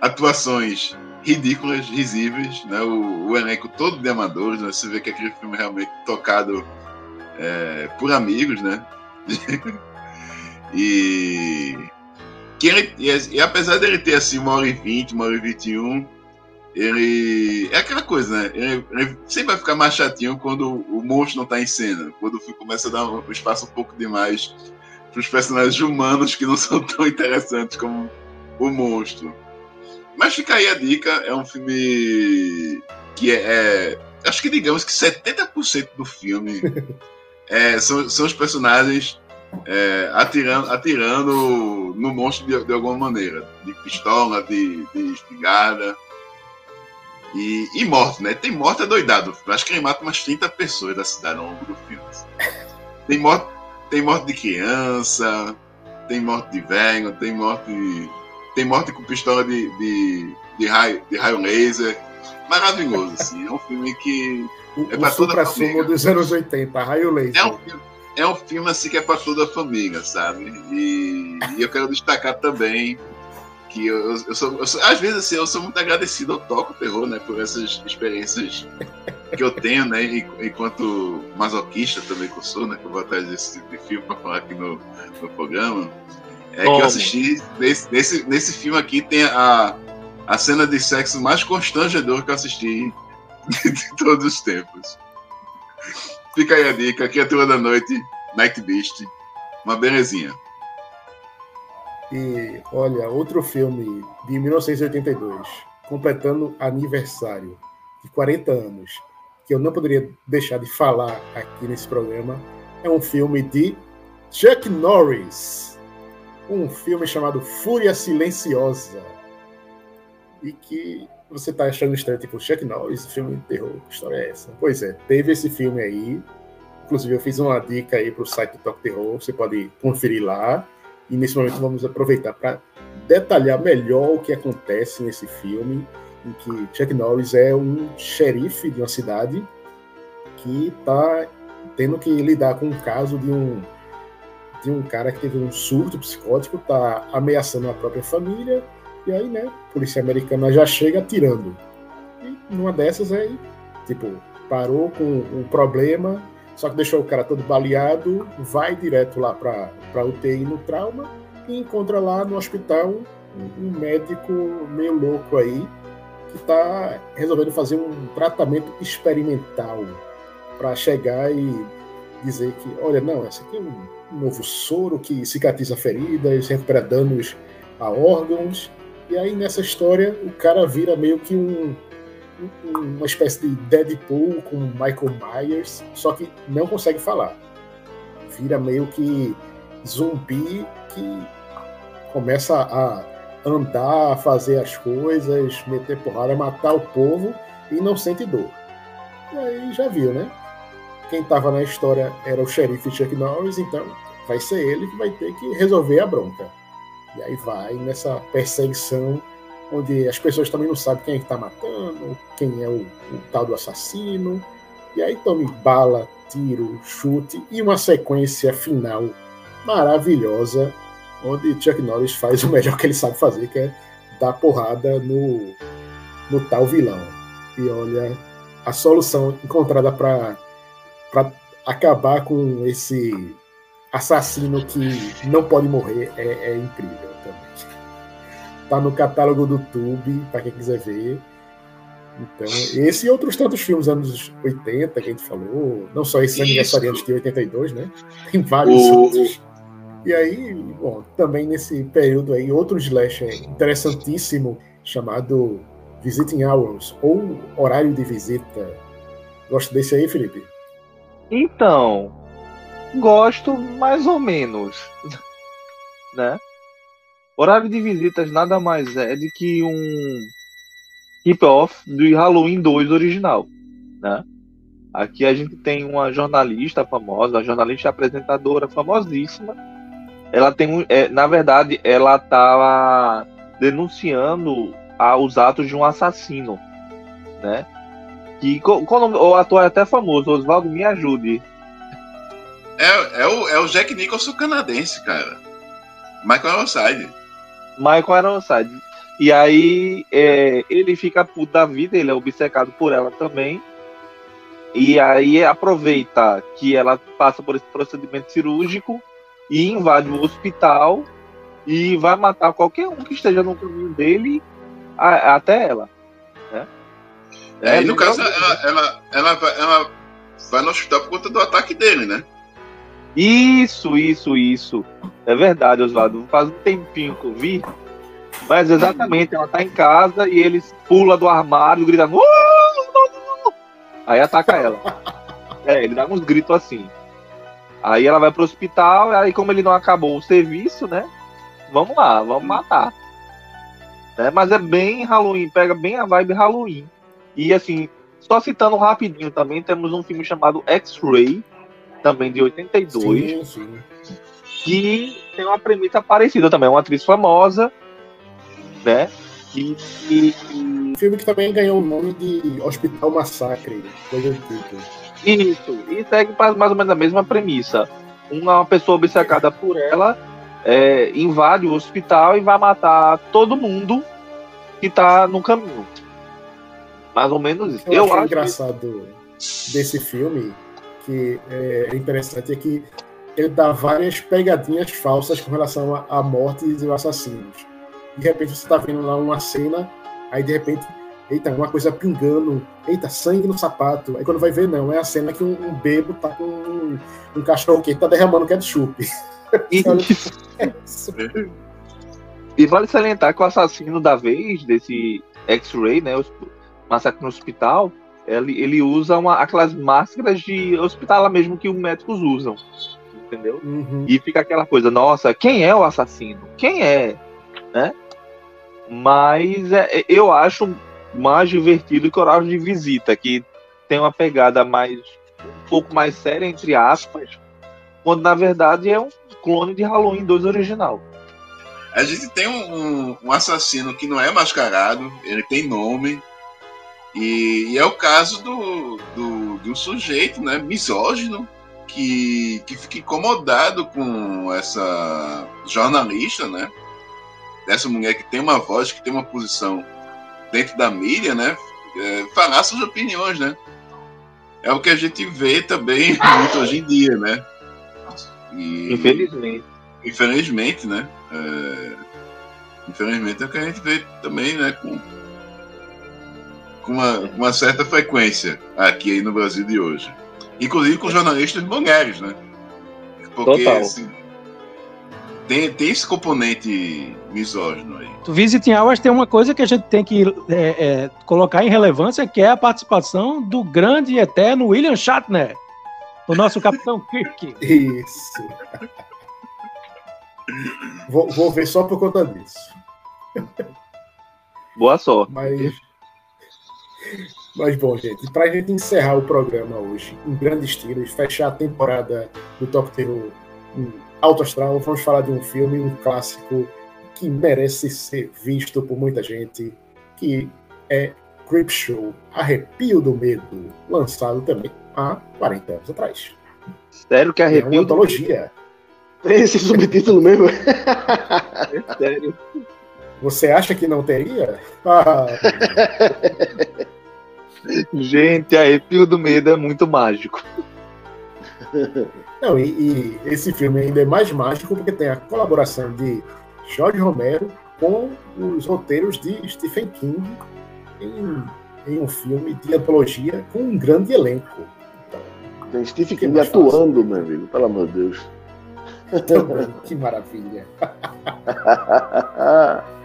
atuações ridículas, risíveis, né? O, o, elenco todo de amadores, né? Você vê que aquele filme é realmente tocado é, por amigos, né? e, que ele, e, e, apesar dele ter assim uma hora e vinte, uma hora e vinte e um, ele é aquela coisa, né? Ele, ele, sempre vai ficar mais chatinho quando o monstro não está em cena, quando começa a dar um espaço um pouco demais para os personagens humanos que não são tão interessantes como o monstro. Mas fica aí a dica, é um filme que é, é acho que digamos que 70% do filme é, são, são os personagens é, atirando, atirando no monstro de, de, alguma maneira, de pistola, de, de espingarda. E, e morte, né? Tem morte adoidado. Acho que ele mata umas 30 pessoas da cidade ao longo do filme. Tem, morte, tem morte de criança, tem morte de velho, tem morte. Tem morte com pistola de, de, de, raio, de raio laser. maravilhoso, assim. É um filme que. O, é o supra-sumo dos anos 80, raio laser. É um, é um filme assim que é para toda a família, sabe? E, e eu quero destacar também que eu, eu, sou, eu, sou, às vezes assim, eu sou muito agradecido ao Toco Terror, né, por essas experiências que eu tenho, né, enquanto masoquista também que eu sou, né, que eu vou atrás desse tipo de filme para falar aqui no, no programa, é Como? que eu assisti nesse, nesse, nesse filme aqui tem a, a cena de sexo mais constrangedora que eu assisti de todos os tempos. Fica aí a dica, aqui é a turma da noite, Night Beast, uma belezinha. E olha, outro filme de 1982, completando aniversário de 40 anos, que eu não poderia deixar de falar aqui nesse programa, é um filme de Chuck Norris. Um filme chamado Fúria Silenciosa. E que você tá achando estranho, tipo, Chuck Norris, filme de terror, que história é essa? Pois é, teve esse filme aí. Inclusive, eu fiz uma dica aí pro site do Talk Terror, você pode conferir lá. E nesse momento vamos aproveitar para detalhar melhor o que acontece nesse filme, em que Chuck Norris é um xerife de uma cidade que está tendo que lidar com um caso de um de um cara que teve um surto psicótico, está ameaçando a própria família, e aí, né, a polícia americana já chega atirando. E numa dessas aí, tipo, parou com um problema, só que deixou o cara todo baleado, vai direto lá para a UTI no trauma e encontra lá no hospital um, um médico meio louco aí que está resolvendo fazer um tratamento experimental para chegar e dizer que, olha, não, esse aqui é um novo soro que cicatriza feridas, recupera danos a órgãos. E aí nessa história o cara vira meio que um uma espécie de Deadpool com Michael Myers, só que não consegue falar. Vira meio que zumbi que começa a andar, a fazer as coisas, meter porrada, matar o povo e não sente dor. E aí já viu, né? Quem estava na história era o xerife Chuck Norris, então vai ser ele que vai ter que resolver a bronca. E aí vai nessa perseguição onde as pessoas também não sabem quem é está matando, quem é o, o, tal do assassino. E aí tome bala, tiro, chute e uma sequência final maravilhosa, onde Chuck Norris faz o melhor que ele sabe fazer, que é dar porrada no, no tal vilão. E olha, a solução encontrada para acabar com esse assassino que não pode morrer é, é incrível também. Tá no catálogo do Tube, para quem quiser ver. Então, esse e outros tantos filmes anos 80 que a gente falou, não só esse aniversariante de 82, né? Tem vários o... outros. E aí, bom, também nesse período aí, outro slasher interessantíssimo chamado Visiting Hours, ou Horário de Visita. Gosta desse aí, Felipe? Então, gosto mais ou menos, né? Horário de visitas nada mais é do que um hip-off do Halloween 2 original, né? Aqui a gente tem uma jornalista famosa, uma jornalista apresentadora famosíssima. Ela tem um, é, na verdade, ela estava denunciando a, os atos de um assassino, né? Que quando, o ator é até famoso, Oswaldo, me ajude. É, é, o, é o Jack Nicholson canadense, cara. Michael Ironside. Michael Ironside. E aí é, ele fica puto da vida, ele é obcecado por ela também. E aí aproveita que ela passa por esse procedimento cirúrgico e invade o hospital e vai matar qualquer um que esteja no caminho dele a, até ela. Né? É, e no caso, ela, ela, ela, ela vai no hospital por conta do ataque dele, né? Isso, isso, isso. É verdade, Oswaldo. Faz um tempinho que eu vi. Mas exatamente, ela tá em casa e eles pula do armário gritando. Aí ataca ela. É, ele dá uns gritos assim. Aí ela vai pro hospital, aí como ele não acabou o serviço, né? Vamos lá, vamos matar. É, mas é bem Halloween, pega bem a vibe Halloween. E assim, só citando rapidinho também, temos um filme chamado X-Ray, também de 82, sim, sim. que tem uma premissa parecida também, uma atriz famosa, né? E, e, filme que também ganhou o nome de Hospital Massacre, coisa do tipo. Isso, e segue mais ou menos a mesma premissa. Uma pessoa obcecada por ela é, invade o hospital e vai matar todo mundo que tá no caminho. Mais ou menos isso. Eu, eu acho engraçado que... desse filme, que é interessante, é que ele dá várias pegadinhas falsas com relação a, a mortes e assassinos. De repente você tá vendo lá uma cena, aí de repente, eita, uma coisa pingando, eita, sangue no sapato. Aí quando vai ver, não, é a cena que um, um bebo tá com um, um cachorro que tá derramando ketchup. E... e vale salientar que o assassino da vez, desse X-Ray, né, massacre no hospital, ele, ele usa uma, aquelas máscaras de hospital mesmo que os médicos usam. Entendeu? Uhum. E fica aquela coisa, nossa, quem é o assassino? Quem é? Né? Mas é, é eu acho mais divertido que Horário de Visita, que tem uma pegada mais um pouco mais séria, entre aspas, quando na verdade é um clone de Halloween 2 original. A gente tem um, um, assassino que não é mascarado, ele tem nome, e, e é o caso do, do, do, sujeito, né, misógino, que, que fica incomodado com essa jornalista, né, dessa mulher que tem uma voz, que tem uma posição dentro da mídia, né, é, falar suas opiniões, né. É o que a gente vê também muito hoje em dia, né. E, infelizmente. Infelizmente, né. É, infelizmente é o que a gente vê também, né, com com uma, uma certa frequência aqui no Brasil de hoje. Inclusive com jornalistas mulheres, né? Porque Total. Assim, tem, tem esse componente misógino aí. Do Visiting Hours tem uma coisa que a gente tem que é, é, colocar em relevância, que é a participação do grande e eterno William Shatner, o nosso Capitão Kirk. Isso. vou, vou ver só por conta disso. Boa sorte. Mas mas bom, gente, para a gente encerrar o programa hoje em grande estilo e fechar a temporada do Top Terror em alto astral, vamos falar de um filme, um clássico que merece ser visto por muita gente, que é Creepshow, Arrepio do Medo, lançado também há 40 anos atrás. Sério que arrepio? É uma antologia. Tem esse subtítulo mesmo? É sério. Você acha que não teria? Ah. Gente, arrepio do medo é muito mágico. Não, e, e, esse filme ainda é mais mágico porque tem a colaboração de Jorge Romero com os roteiros de Stephen King em, em um filme de antologia com um grande elenco. Então, tem Stephen King atuando, meu amigo, pelo amor de Deus. que maravilha.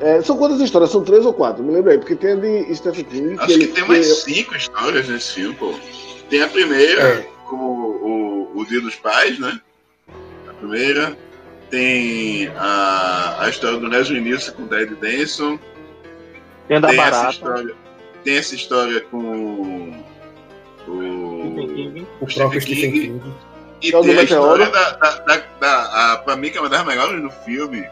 É, são quantas histórias? São três ou quatro? Me lembro aí, porque tem a de Stephen King. Acho que, ele, tem umas que... cinco histórias nesse filme, pô. Tem a primeira, é. com o, o, o, Dia dos Pais, né? A primeira. Tem a, a história do Leslie Nielsen com o Ted Denson. Tem a da tem Barata. Essa história, tem essa história com o, o próprio Stephen King. King. E é tem a história da, da, da, da a, pra mim, que é uma das melhores do filme,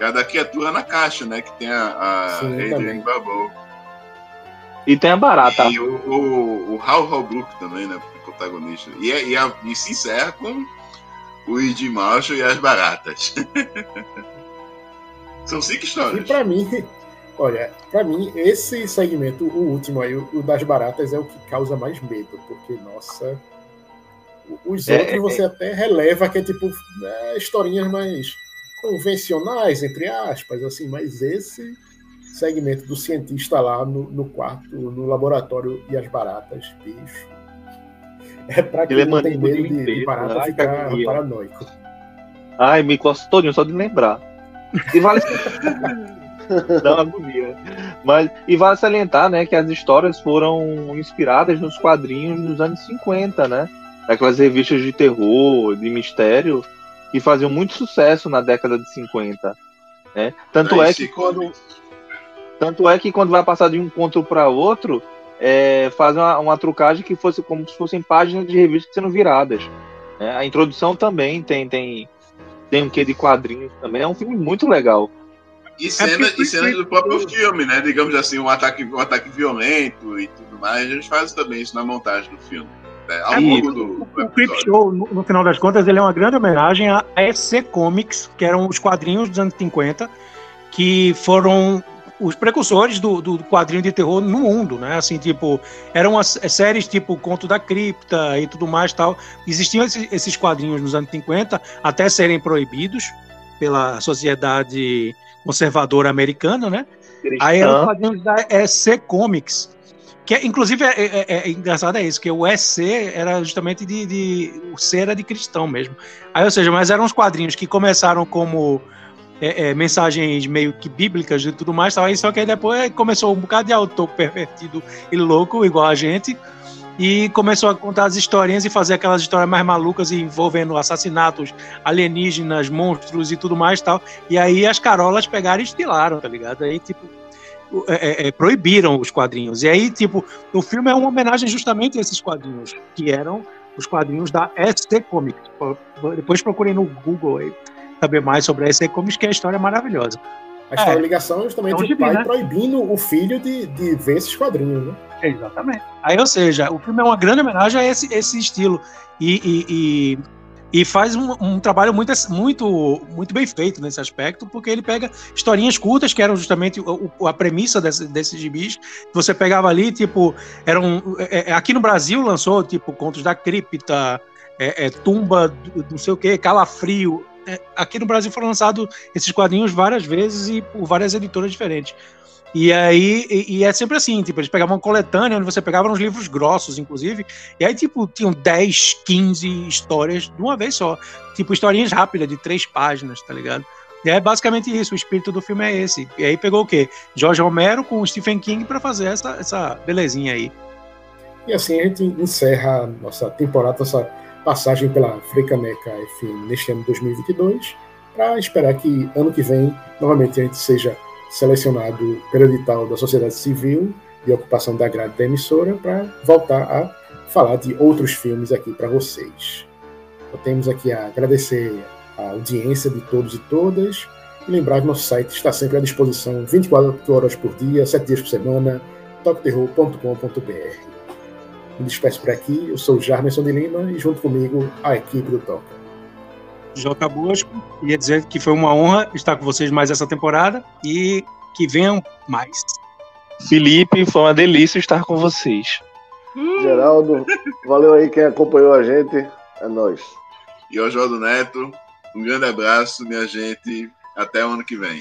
que é a da criatura na caixa, né? Que tem a, a Adrienne Barbeau. E tem a barata. E o, o, o Hal Holbrook também, né? Protagonista. E, e, a, e se encerra com o Ed Marshall e as baratas. São cinco histórias. E pra mim, olha, pra mim, esse segmento, o último aí, o, das baratas, é o que causa mais medo, porque, nossa. Os é, outros você é... até releva que é tipo é, historinhas mais convencionais, entre aspas, assim, mas esse segmento do cientista lá no, no quarto, no laboratório e as baratas, bicho. É pra quem não tem medo de, de barata Ai, ficar paranoico. Ai, me todinho só de lembrar. E vale Dá uma agonia. Mas, e vale salientar, né, que as histórias foram inspiradas nos quadrinhos dos anos 50, né? Aquelas revistas de terror, de mistério, que faziam muito sucesso na década de 50. Né? Tanto, é que quando, tanto é que quando vai passar de um encontro para outro, é, fazem uma, uma, trucagem que fosse como se fossem páginas de revistas sendo viradas. Né? A introdução também tem, tem, tem um quê de quadrinhos também. É um filme muito legal. E cenas é cena do próprio filme, né? Digamos assim, um ataque, um ataque violento e tudo mais. Eles fazem também isso na montagem do filme. Né? Ao é longo do, do, O Creep Show, no, no, final das contas, ele é uma grande homenagem a EC Comics, que eram os quadrinhos dos anos 50, que foram os precursores do, do, quadrinho de terror no mundo, né? Assim, tipo, eram as, as séries tipo Conto da Cripta e tudo mais tal. Existiam esses, esses quadrinhos nos anos 50 até serem proibidos pela sociedade conservadora americana, né? Cristã. Aí eram quadrinhos da EC Comics. Que, é, inclusive, é, é, é, engraçado é isso, que o EC era justamente de, de. O C era de cristão mesmo. Aí, ou seja, mas eram uns quadrinhos que começaram como é, é, mensagens meio que bíblicas e tudo mais, tal, só que aí depois começou um bocado de autor pervertido e louco, igual a gente, e começou a contar as historinhas e fazer aquelas histórias mais malucas envolvendo assassinatos, alienígenas, monstros e tudo mais tal. E aí as carolas pegaram e estilaram, tá ligado? Aí, tipo, é, é, é proibiram os quadrinhos. E aí, tipo, o filme é uma homenagem justamente a esses quadrinhos, que eram os quadrinhos da ST Comics. Depois procurem no Google aí saber mais sobre essa Comics, que é a história maravilhosa. A história é. ligação é justamente é o pai né? proibindo o filho de, de ver esses quadrinhos, né? Exatamente. Aí, ou seja, o filme é uma grande homenagem a esse, esse estilo. E, e, e, e faz um, um, trabalho muito, muito, muito bem feito nesse aspecto, porque ele pega historinhas curtas, que eram justamente o, a premissa desse, desses gibis. Você pegava ali, tipo, eram. É, é, aqui no Brasil lançou, tipo, Contos da Cripta, é, é, Tumba, não sei o que, Calafrio é, aqui no Brasil foram lançados esses quadrinhos várias vezes e por várias editoras diferentes. E aí, e, e, é sempre assim, tipo, eles pegavam uma coletânea, onde você pegava uns livros grossos, inclusive, e aí, tipo, tinham 10, 15 histórias de uma vez só. Tipo, historinhas rápidas, de três páginas, tá ligado? E é basicamente isso, o espírito do filme é esse. E aí pegou o quê? Jorge Romero com Stephen King para fazer essa, essa belezinha aí. E assim a gente encerra nossa temporada, nossa passagem pela Freicaneca FM neste ano de 2022, para esperar que ano que vem, novamente, a gente seja selecionado pelo edital da sociedade civil de ocupação da grade da emissora para voltar a falar de outros filmes aqui para vocês. Então, temos aqui a agradecer a audiência de todos e todas e lembrar que nosso site está sempre à disposição 24 horas por dia, 7 dias por semana, toqueterror.com.br. Me despeço por aqui. Eu sou Jarmerson de Lima e junto comigo a equipe do Toca. Joca Bosco, ia dizer que foi uma honra estar com vocês mais essa temporada e que venham mais. Felipe, foi uma delícia estar com vocês. Geraldo, valeu aí quem acompanhou a gente. É nóis. E Oswaldo Neto, um grande abraço, minha gente. Até o ano que vem.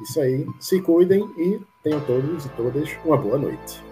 Isso aí. Se cuidem e tenham todos e todas uma boa noite.